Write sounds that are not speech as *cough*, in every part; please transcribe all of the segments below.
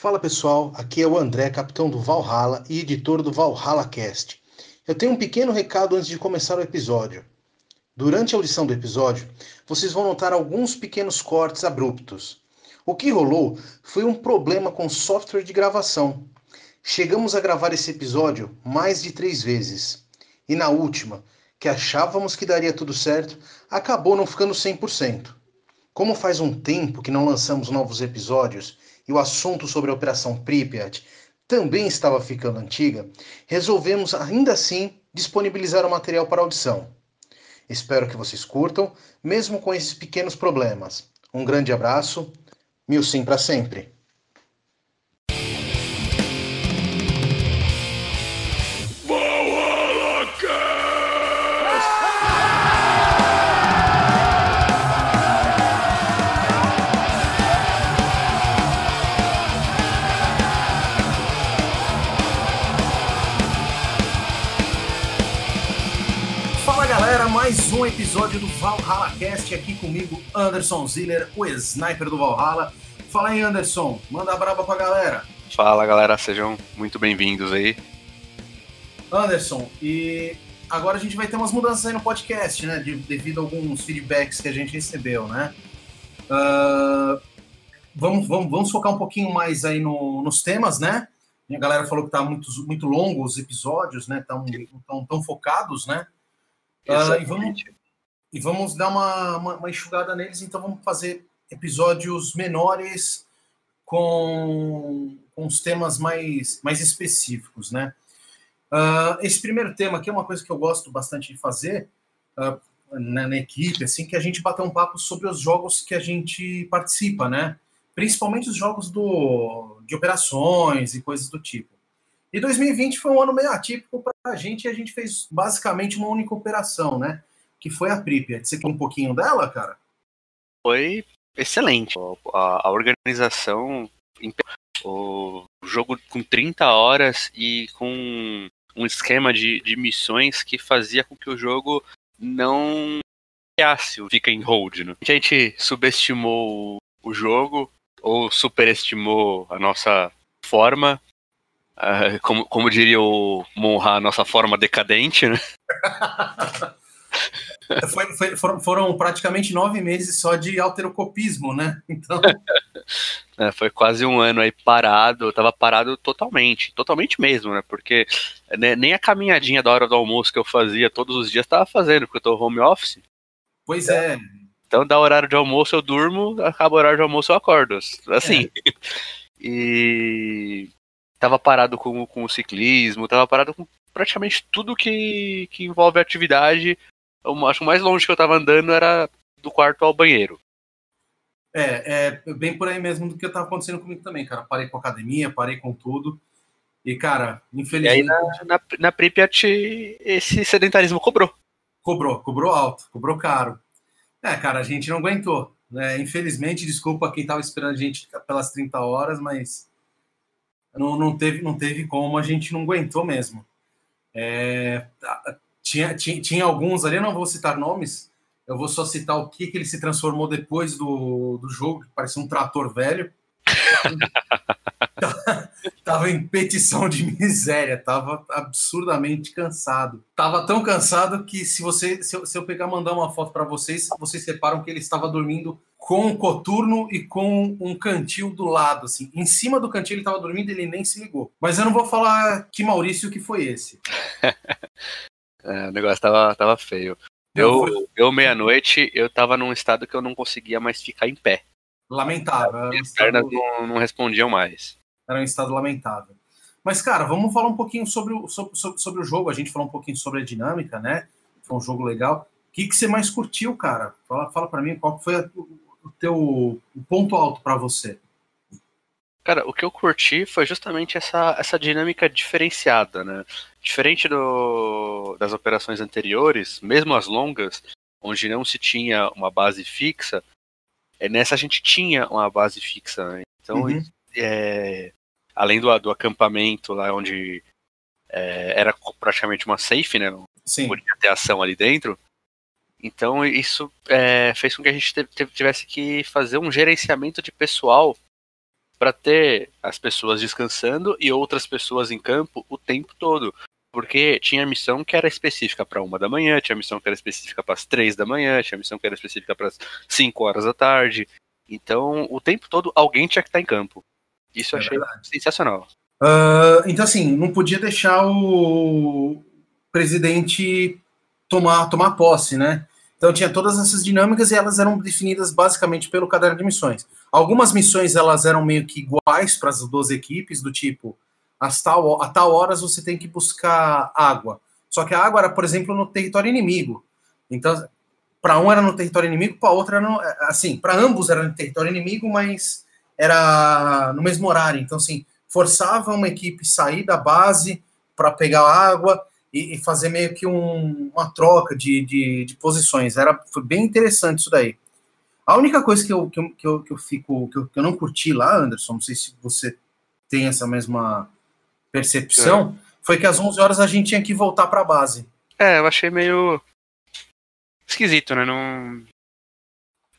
Fala pessoal, aqui é o André, capitão do Valhalla e editor do Valhalla Cast. Eu tenho um pequeno recado antes de começar o episódio. Durante a audição do episódio, vocês vão notar alguns pequenos cortes abruptos. O que rolou foi um problema com o software de gravação. Chegamos a gravar esse episódio mais de três vezes. E na última, que achávamos que daria tudo certo, acabou não ficando 100%. Como faz um tempo que não lançamos novos episódios e o assunto sobre a Operação Pripyat também estava ficando antiga, resolvemos ainda assim disponibilizar o material para audição. Espero que vocês curtam, mesmo com esses pequenos problemas. Um grande abraço, mil sim para sempre. Episódio do Valhalla Cast aqui comigo, Anderson Ziller, o sniper do Valhalla. Fala aí, Anderson, manda a braba pra galera. Fala galera, sejam muito bem-vindos aí. Anderson, e agora a gente vai ter umas mudanças aí no podcast, né? de- devido a alguns feedbacks que a gente recebeu, né? Ah, vamos, vamos, vamos focar um pouquinho mais aí no- nos temas, né? A galera falou que tá muito, muito longo os episódios, né? Tão, tão, tão focados, né? Ah, e vamos, e vamos dar uma, uma, uma enxugada neles, então vamos fazer episódios menores com, com os temas mais, mais específicos, né? Ah, esse primeiro tema aqui é uma coisa que eu gosto bastante de fazer ah, na, na equipe, assim, que a gente bater um papo sobre os jogos que a gente participa, né? Principalmente os jogos do, de operações e coisas do tipo. E 2020 foi um ano meio atípico para a gente e a gente fez basicamente uma única operação, né? Que foi a Pripyat. Você quer um pouquinho dela, cara? Foi excelente. A, a organização, o jogo com 30 horas e com um esquema de, de missões que fazia com que o jogo não fica em hold. Né? A gente subestimou o jogo ou superestimou a nossa forma. ah, como, como diria o Monra, a nossa forma decadente, né? *laughs* Foi- foi- foram, foram praticamente nove meses só de alterocopismo, né? Então, *laughs* É, foi quase um ano aí parado, eu tava parado totalmente, totalmente mesmo, né? Porque né, nem a caminhadinha da hora do almoço que eu fazia todos os dias tava fazendo, porque eu tô home office. pois é. Então, dá horário de almoço eu durmo, acaba o horário de almoço eu acordo. Assim. *laughs* E tava parado com, com o ciclismo, tava parado com praticamente tudo que, que envolve atividade. Eu acho que o mais longe que eu tava andando era do quarto ao banheiro. É, é bem por aí mesmo do que estava acontecendo comigo também, cara. Parei com a academia, parei com tudo. E, cara, E aí infelizmente, na, na, na Pripyat esse sedentarismo cobrou. cobrou, cobrou alto, cobrou caro. É, cara, a gente não aguentou. Né? Infelizmente, desculpa quem estava esperando a gente pelas 30 horas, mas não, não, teve, não teve como, a gente não aguentou mesmo. É, tinha, tinha, tinha alguns ali, eu não vou citar nomes, eu vou só citar o que, que ele se transformou depois do, do jogo, que parecia um trator velho. *laughs* tava em petição de miséria, tava absurdamente cansado. Tava tão cansado que se você se eu, se eu pegar mandar uma foto para vocês, vocês separam que ele estava dormindo com um coturno e com um cantil do lado, assim. Em cima do cantil ele estava dormindo, ele nem se ligou. Mas eu não vou falar que Maurício que foi esse. *laughs* É, o negócio tava, tava feio. Eu, eu meia-noite, eu tava num estado que eu não conseguia mais ficar em pé. Lamentável. Era um, Minhas pernas estado, não, não respondiam mais. era um estado lamentável. Mas, cara, vamos falar um pouquinho sobre o, sobre, sobre, sobre o jogo. A gente falou um pouquinho sobre a dinâmica, né? Foi um jogo legal. O que, que você mais curtiu, cara? Fala, fala para mim qual foi a- o teu o ponto alto para você. Cara, o que eu curti foi justamente essa, essa dinâmica diferenciada, né? Diferente do, das operações anteriores, mesmo as longas, onde não se tinha uma base fixa, é, nessa a gente tinha uma base fixa. Né? Então, Uhum. é, além do, do acampamento lá onde é, era praticamente uma safe, né? Não Sim. podia ter ação ali dentro. Então isso é, fez com que a gente te- te- tivesse que fazer um gerenciamento de pessoal para ter as pessoas descansando e outras pessoas em campo o tempo todo. Porque tinha missão que era específica para uma da manhã, tinha missão que era específica para as três da manhã, tinha missão que era específica para as cinco horas da tarde. Então, o tempo todo alguém tinha que estar em campo. Isso eu é achei verdade. sensacional. Uh, então, assim, não podia deixar o presidente tomar, tomar posse, né? Então tinha todas essas dinâmicas e elas eram definidas basicamente pelo caderno de missões. Algumas missões elas eram meio que iguais para as duas equipes, do tipo, às tal, a tal horas você tem que buscar água. Só que a água era, por exemplo, no território inimigo. Então, para um era no território inimigo, para outra era no, assim, para ambos era no território inimigo, mas era no mesmo horário. Então, assim, forçava uma equipe sair da base para pegar água e, e fazer meio que um, uma troca de, de, de, posições. Era, foi bem interessante isso daí. A única coisa que eu, que eu, que eu, que eu fico, que eu, que eu não curti lá, Anderson, não sei se você tem essa mesma percepção, é. foi que às 11 horas a gente tinha que voltar para a base. É, eu achei meio esquisito, né? Não,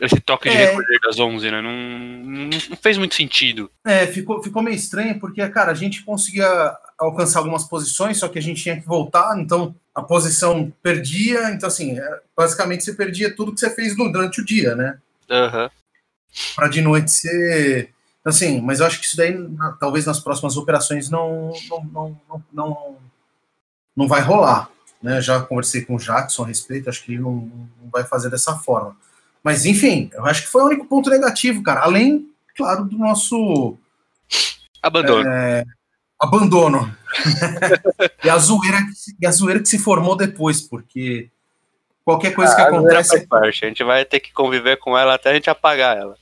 esse toque de é. recolher das 11, né? Não, não, fez muito sentido. É, ficou, ficou meio estranho, porque, cara, a gente conseguia alcançar algumas posições, só que a gente tinha que voltar, então a posição perdia, então, assim, é, basicamente você perdia tudo que você fez durante o dia, né? Uhum. Para de noite ser. Assim, mas eu acho que isso daí, talvez nas próximas operações, não, não, não, não, não, não vai rolar. Né? Já conversei com o Jackson a respeito, acho que ele não, não vai fazer dessa forma. Mas, enfim, eu acho que foi o único ponto negativo, cara. Além, claro, do nosso. Abandono. É, abandono. *laughs* e, a zoeira, e a zoeira que se formou depois, porque qualquer coisa ah, que acontece. Parte. A gente vai ter que conviver com ela até a gente apagar ela.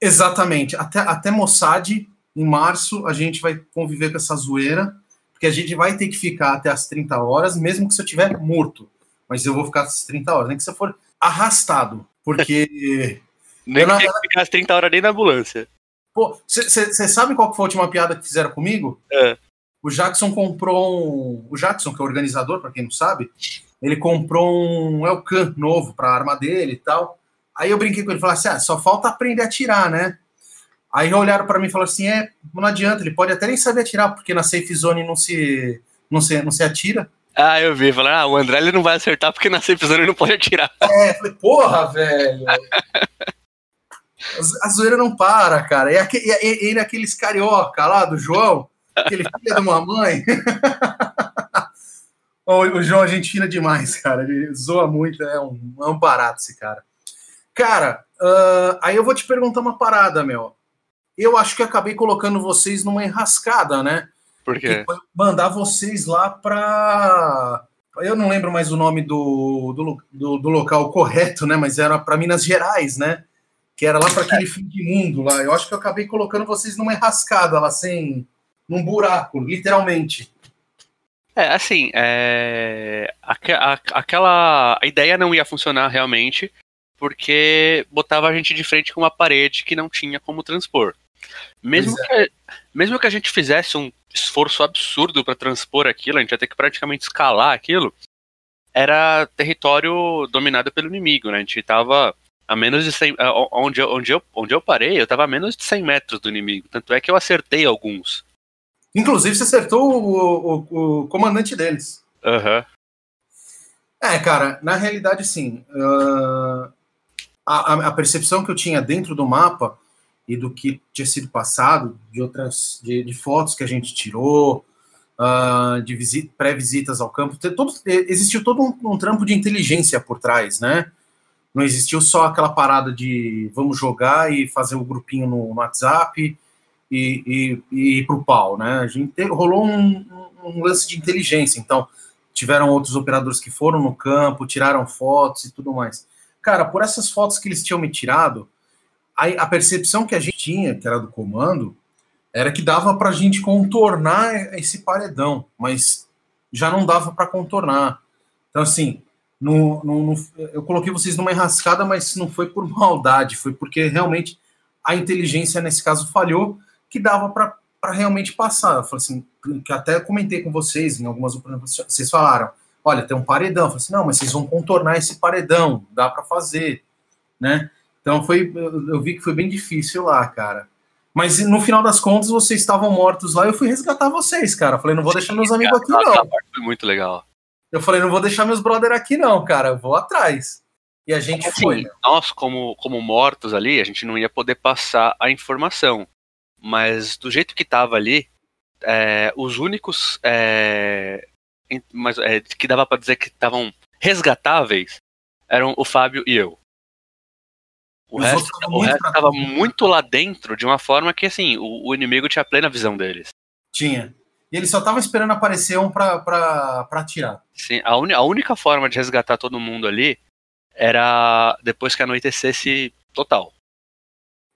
Exatamente. Até, até Mossad, em março, a gente vai conviver com essa zoeira, porque a gente vai ter que ficar até as 30 horas, mesmo que se eu tiver morto. Mas eu vou ficar as 30 horas, nem que você for arrastado. Porque. *laughs* Nem que que ficar as 30 horas nem na ambulância. Pô, você sabe qual foi a última piada que fizeram comigo? É. O Jackson comprou um. O Jackson, que é o organizador, para quem não sabe, ele comprou um Elcan novo para a arma dele e tal. Aí eu brinquei com ele e falei assim: ah, só falta aprender a atirar, né? Aí olharam para mim e falaram assim: é, não adianta, ele pode até nem saber atirar, porque na safe zone não se, não se, não se atira. Ah, eu vi. Falaram, ah, o André ele não vai acertar porque na safe zone ele não pode atirar. É, falei, porra, velho. *laughs* A zoeira não para, cara. E, aquele, e ele, aqueles carioca lá do João, aquele filho de uma mãe. *laughs* o, o João é gente fina demais, cara. Ele zoa muito, é um, é um barato esse cara. Cara, uh, aí eu vou te perguntar uma parada, meu. Eu acho que acabei colocando vocês numa enrascada, né? Por quê? mandar vocês lá para. Eu não lembro mais o nome do, do, do, do local correto, né? Mas era para Minas Gerais, né? Que era lá para aquele fim de mundo lá. Eu acho que eu acabei colocando vocês numa enrascada lá, sem. num buraco, literalmente. É, assim, é... aquela. A ideia não ia funcionar realmente, porque botava a gente de frente com uma parede que não tinha como transpor. Mesmo, é. que, mesmo que a gente fizesse um esforço absurdo para transpor aquilo, a gente ia ter que praticamente escalar aquilo, era território dominado pelo inimigo, né? A gente estava a menos de 100, onde, onde, eu, onde eu parei, eu estava a menos de 100 metros do inimigo, tanto é que eu acertei alguns. Inclusive, você acertou o, o, o comandante deles. Aham. Uhum. É, cara, na realidade, sim. Uh, a, a percepção que eu tinha dentro do mapa e do que tinha sido passado, de outras de, de fotos que a gente tirou, uh, de pré-visitas ao campo, todo, existiu todo um, um, trampo de inteligência por trás, né? Não existiu só aquela parada de vamos jogar e fazer o um grupinho no, WhatsApp e, e, e ir pro pau, né? A gente rolou um, um lance de inteligência, então tiveram outros operadores que foram no campo, tiraram fotos e tudo mais. Cara, por essas fotos que eles tinham me tirado, a, a percepção que a gente tinha, que era do comando, era que dava para a gente contornar esse paredão, mas já não dava para contornar. Então, assim, no, no, no, eu coloquei vocês numa enrascada, mas não foi por *laughs* maldade, foi porque realmente a inteligência, nesse caso, falhou, que dava para realmente passar. Eu falei assim, que até comentei com vocês em algumas vocês falaram, olha, tem um paredão. Eu falei assim, não, mas vocês vão contornar esse paredão, dá para fazer, né? Então foi, eu vi que foi bem difícil lá, cara. Mas no final das contas, vocês estavam mortos lá eu fui resgatar vocês, cara. falei, não vou deixar meus amigos aqui, não. Foi muito legal. Eu falei, não vou deixar meus brother aqui, não, cara. Eu vou atrás. E a gente assim, foi. Nós, como, como mortos ali, a gente não ia poder passar a informação. Mas do jeito que tava ali, é, os únicos é, mas, é, que dava para dizer que estavam resgatáveis eram o Fábio e eu. O resto, o resto tava muito lá dentro de uma forma que, assim, o, o inimigo tinha plena visão deles. Tinha. E eles só estavam esperando aparecer um pra, pra, pra atirar. Sim, a, un, a única forma de resgatar todo mundo ali era depois que anoitecesse total.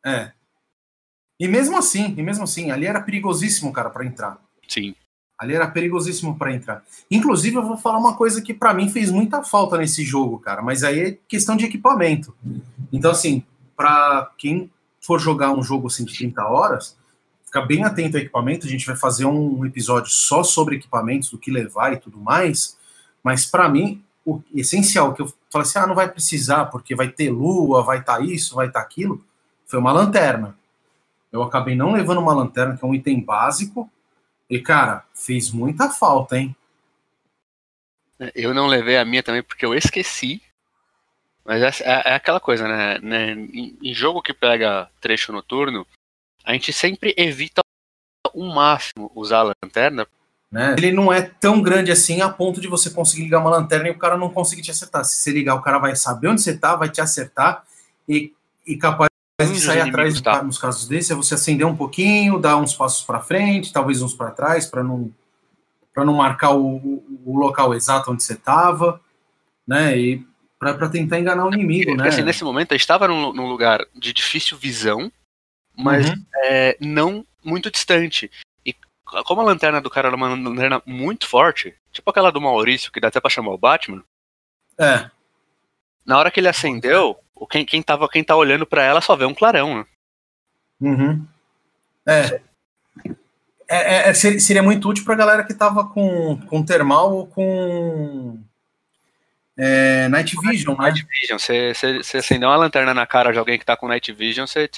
É. E mesmo assim, e mesmo assim, ali era perigosíssimo, cara, para entrar. Sim. Ali era perigosíssimo para entrar. Inclusive, eu vou falar uma coisa que para mim fez muita falta nesse jogo, cara, mas aí é questão de equipamento. Então, assim, para quem for jogar um jogo assim de 30 horas, ficar bem atento ao equipamento. A gente vai fazer um episódio só sobre equipamentos, do que levar e tudo mais. Mas para mim, o essencial que eu falei assim: ah, não vai precisar, porque vai ter lua, vai estar tá isso, vai estar tá aquilo, foi uma lanterna. Eu acabei não levando uma lanterna, que é um item básico, e, cara, fez muita falta, hein? Eu não levei a minha também porque eu esqueci. Mas é, é, é aquela coisa, né? né? Em, em, jogo que pega trecho noturno, a gente sempre evita o máximo usar a lanterna. Né? Ele não é tão grande assim a ponto de você conseguir ligar uma lanterna e o cara não conseguir te acertar. Se você ligar, o cara vai saber onde você tá, vai te acertar e, e capaz de sair atrás tá. nos casos desses é você acender um pouquinho, dar uns passos para frente, talvez uns para trás, para não para não marcar o, o, local exato onde você estava, né? E para tentar enganar o inimigo, Porque, né? Assim, nesse momento, eu estava num, num, lugar de difícil visão, mas uhum. é, não muito distante. E como a lanterna do cara era uma lanterna muito forte, tipo aquela do Maurício, que dá até para chamar o Batman. É. Na hora que ele acendeu, quem, quem, tava, quem tá olhando para ela só vê um clarão, né? Uhum. É. É, é, é seria muito útil pra galera que tava com, com termal ou com é, Night Vision, né? Night Vision, você, acender uma lanterna na cara de alguém que tá com Night Vision, você,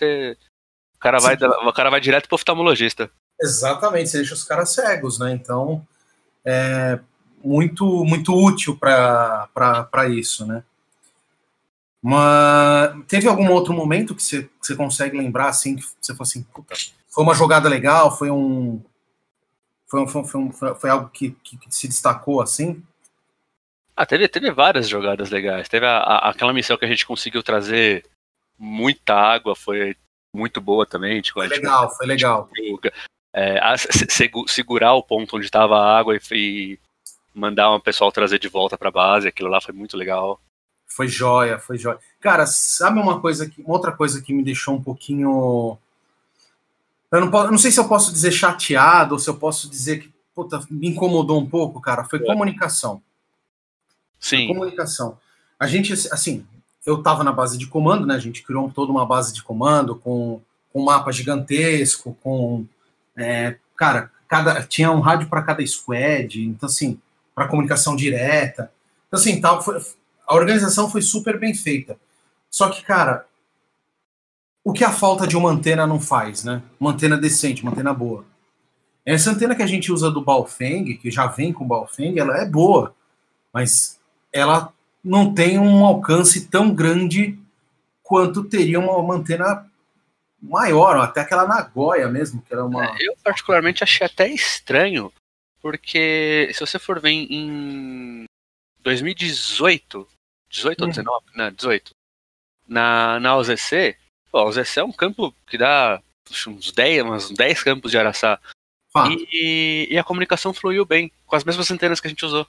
cara vai, o cara vai direto pro oftalmologista. Exatamente, você deixa os caras cegos, né? Então, é muito, muito útil para isso, né? Mas teve algum outro momento que você, que você consegue lembrar assim, que você falou assim, puta, foi uma jogada legal, foi um. Foi, um, foi, um, foi, foi algo que, que, que, se destacou assim? Ah, teve, teve várias jogadas legais. Teve a, a, aquela missão que a gente conseguiu trazer muita água, foi muito boa também. Tipo, foi legal, foi legal. É, a, segurar o ponto onde estava a água e, e mandar um pessoal trazer de volta para a base, aquilo lá foi muito legal. Foi joia, foi joia. Cara, sabe uma coisa que, outra coisa que me deixou um pouquinho. Eu não, posso, não sei se eu posso dizer chateado ou se eu posso dizer que puta, me incomodou um pouco, cara. Foi é. comunicação. Sim. Foi comunicação. A gente, assim, eu tava na base de comando, né? A gente criou toda uma base de comando com, com um mapa gigantesco, com. É, cara, cada, tinha um rádio para cada squad, então, assim, para comunicação direta. Então, assim, tal, foi, a organização foi super bem feita. Só que, cara, o que a falta de uma antena não faz, né? Uma antena decente, uma antena boa. Essa antena que a gente usa do Baofeng, que já vem com o Baofeng, ela é boa, mas ela não tem um alcance tão grande quanto teria uma, uma antena maior, até aquela Nagoya mesmo, que era uma. É, eu particularmente achei até estranho, porque se você for ver em 2018, 18 ou 19? Não, 18. Na, na OZC, pô, a OZC é um campo que dá uns 10, uns 10 campos de Araçá. Ah. E, e, a comunicação fluiu bem, com as mesmas antenas que a gente usou.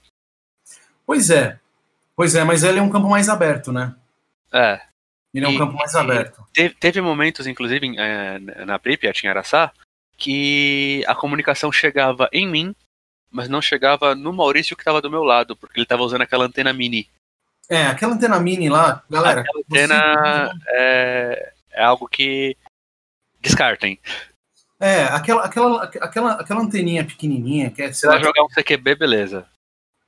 Pois é. Pois é, mas ele é um campo mais aberto, né? É. Ele é um e, campo mais aberto. Teve, teve, momentos, inclusive, é, na Pripyat, em Araçá, que a comunicação chegava em mim, mas não chegava no Maurício que estava do meu lado, porque ele estava usando aquela antena mini. É, aquela antena mini lá, galera. Aquela antena você... é, é algo que descartem. É, aquela, aquela, aquela, aquela anteninha pequenininha que é. Você vai jogar um CQB, beleza.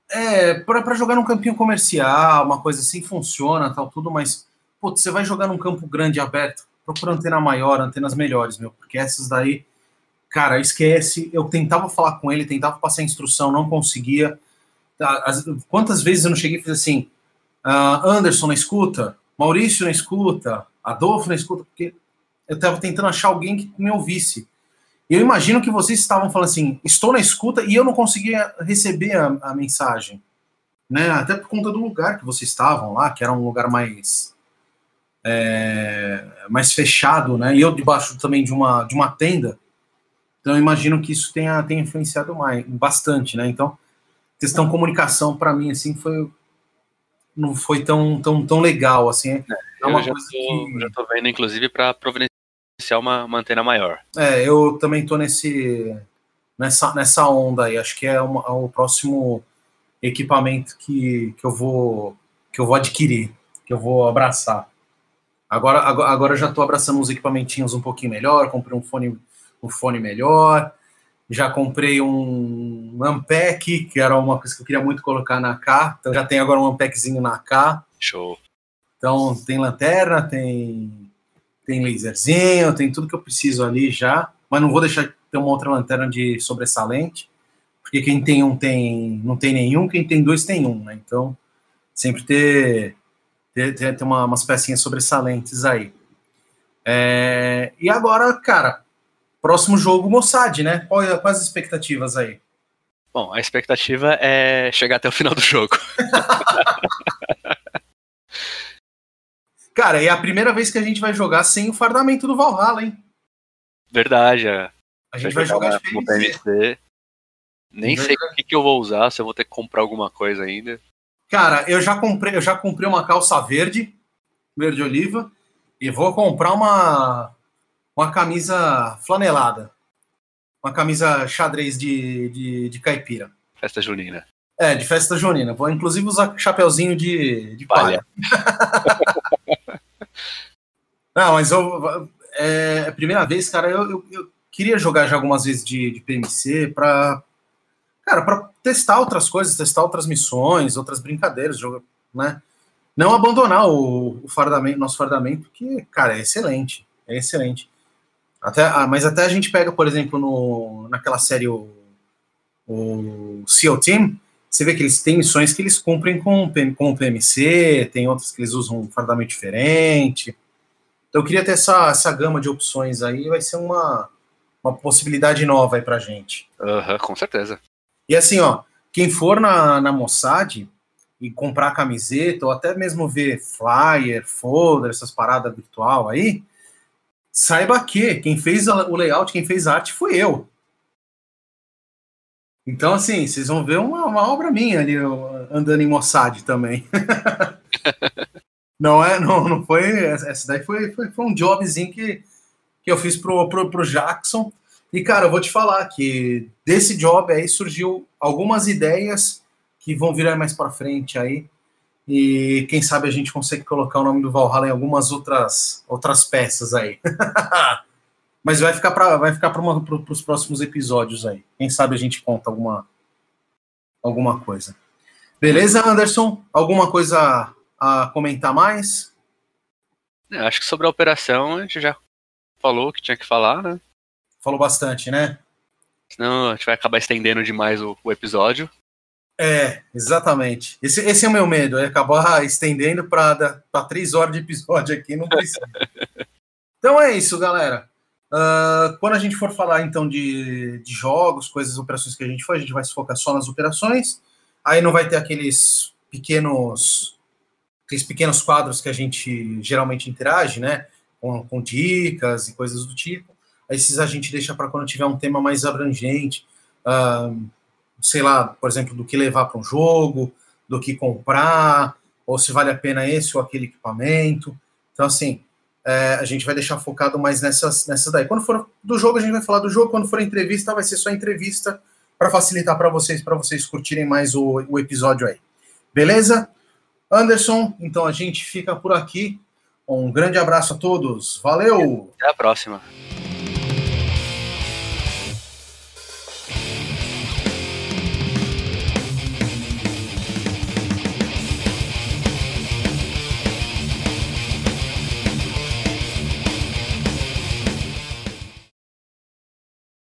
É, para jogar num campinho comercial, uma coisa assim, funciona, tal, tudo, mas, putz, você vai jogar num campo grande aberto, procura antena maior, antenas melhores, meu, porque essas daí, cara, esquece. Eu tentava falar com ele, tentava passar instrução, não conseguia. As, quantas vezes eu não cheguei e fiz assim, uh, Anderson na escuta, Maurício na escuta, Adolfo na escuta, porque eu estava tentando achar alguém que me ouvisse. E eu imagino que vocês estavam falando assim, estou na escuta e eu não conseguia receber a, a mensagem, né? Até por conta do lugar que vocês estavam lá, que era um lugar mais é, mais fechado, né? E eu debaixo também de uma de uma tenda. Então eu imagino que isso tenha, tenha influenciado mais, bastante, né? Então, questão comunicação para mim assim foi não foi tão tão, tão legal assim. É, é uma eu já coisa tô, que... já tô vendo inclusive para providenciar uma, uma antena maior. É, eu também tô nesse nessa, nessa onda aí. Acho que é, uma, é o próximo equipamento que, que eu vou que eu vou adquirir, que eu vou abraçar. Agora, agora, agora eu já estou abraçando uns equipamentinhos um pouquinho melhor, comprei um fone, um fone melhor, já comprei um Ampec, que era uma coisa que eu queria muito colocar na K, então já tem agora um Ampeczinho na K. Show. Então tem lanterna, tem tem laserzinho, tem tudo que eu preciso ali já, mas não vou deixar de ter uma outra lanterna de sobressalente, porque quem tem um tem não tem nenhum, quem tem dois tem um, né? Então, sempre ter, ter, ter uma, umas pecinhas sobressalentes aí. É, e agora, cara, próximo jogo Mossad, né? Quais, quais as expectativas aí? Bom, a expectativa é chegar até o final do jogo. *laughs* Cara, é a primeira vez que a gente vai jogar sem o fardamento do Valhalla, hein? Verdade, é. A gente vai, jogar, jogar de PMC. Nem sei o que, que eu vou usar, se eu vou ter que comprar alguma coisa ainda. Cara, eu já comprei, eu já comprei uma calça verde, verde oliva, e vou comprar uma uma camisa flanelada. Uma camisa xadrez de, de, de caipira. Festa junina. É, de festa junina. Vou inclusive usar chapeuzinho de, de palha. palha. *laughs* Não, mas eu, é, é a primeira vez, cara, eu, eu, eu, queria jogar já algumas vezes de, de PMC para cara, para testar outras coisas, testar outras missões, outras brincadeiras, jogar, né? Não abandonar o, o fardamento, nosso fardamento, que, cara, é excelente, é excelente. Até, ah, mas até a gente pega, por exemplo, no, naquela série o, o SEAL Team, você vê que eles têm missões que eles cumprem com, com o PMC, tem outras que eles usam um fardamento diferente. Então eu queria ter essa, essa gama de opções aí, vai ser uma, uma possibilidade nova aí pra gente. Uhum, com certeza. E assim, ó, quem for na, na Mossad e comprar camiseta, ou até mesmo ver flyer, folder, essas paradas virtual aí, saiba que quem fez o layout, quem fez a arte foi eu. Então, assim, vocês vão ver uma, uma obra minha ali andando em Mossad também. *laughs* não é, não, não foi. Essa daí foi, foi, foi um jobzinho que, que eu fiz pro, pro, pro Jackson. E, cara, eu vou te falar que desse job aí surgiu algumas ideias que vão virar mais para frente aí. E quem sabe a gente consegue colocar o nome do Valhalla em algumas outras, outras peças aí. *laughs* Mas vai ficar para vai ficar para os próximos episódios aí. Quem sabe a gente conta alguma alguma coisa. Beleza, Anderson? Alguma coisa a comentar mais? Eu acho que sobre a operação a gente já falou o que tinha que falar, né? Falou bastante, né? Senão a gente vai acabar estendendo demais o, o episódio. É, exatamente. Esse, esse é o meu medo, é acabar *laughs* estendendo para três horas de episódio aqui, não precisa. *laughs* então é isso, galera. Uh, quando a gente for falar então de, de, jogos, coisas, operações que a gente faz, a gente vai se focar só nas operações. Aí não vai ter aqueles pequenos, aqueles pequenos quadros que a gente geralmente interage, né? Com, com dicas e coisas do tipo. Esses a gente deixa para quando tiver um tema mais abrangente, uh, sei lá, por exemplo, do que levar para um jogo, do que comprar, ou se vale a pena esse ou aquele equipamento. Então, assim, é, a gente vai deixar focado mais nessas, nessas daí. Quando for do jogo, a gente vai falar do jogo. Quando for entrevista, vai ser só entrevista para facilitar para vocês, para vocês curtirem mais o, o episódio aí. Beleza? Anderson, então a gente fica por aqui. Um grande abraço a todos. Valeu! Até a próxima.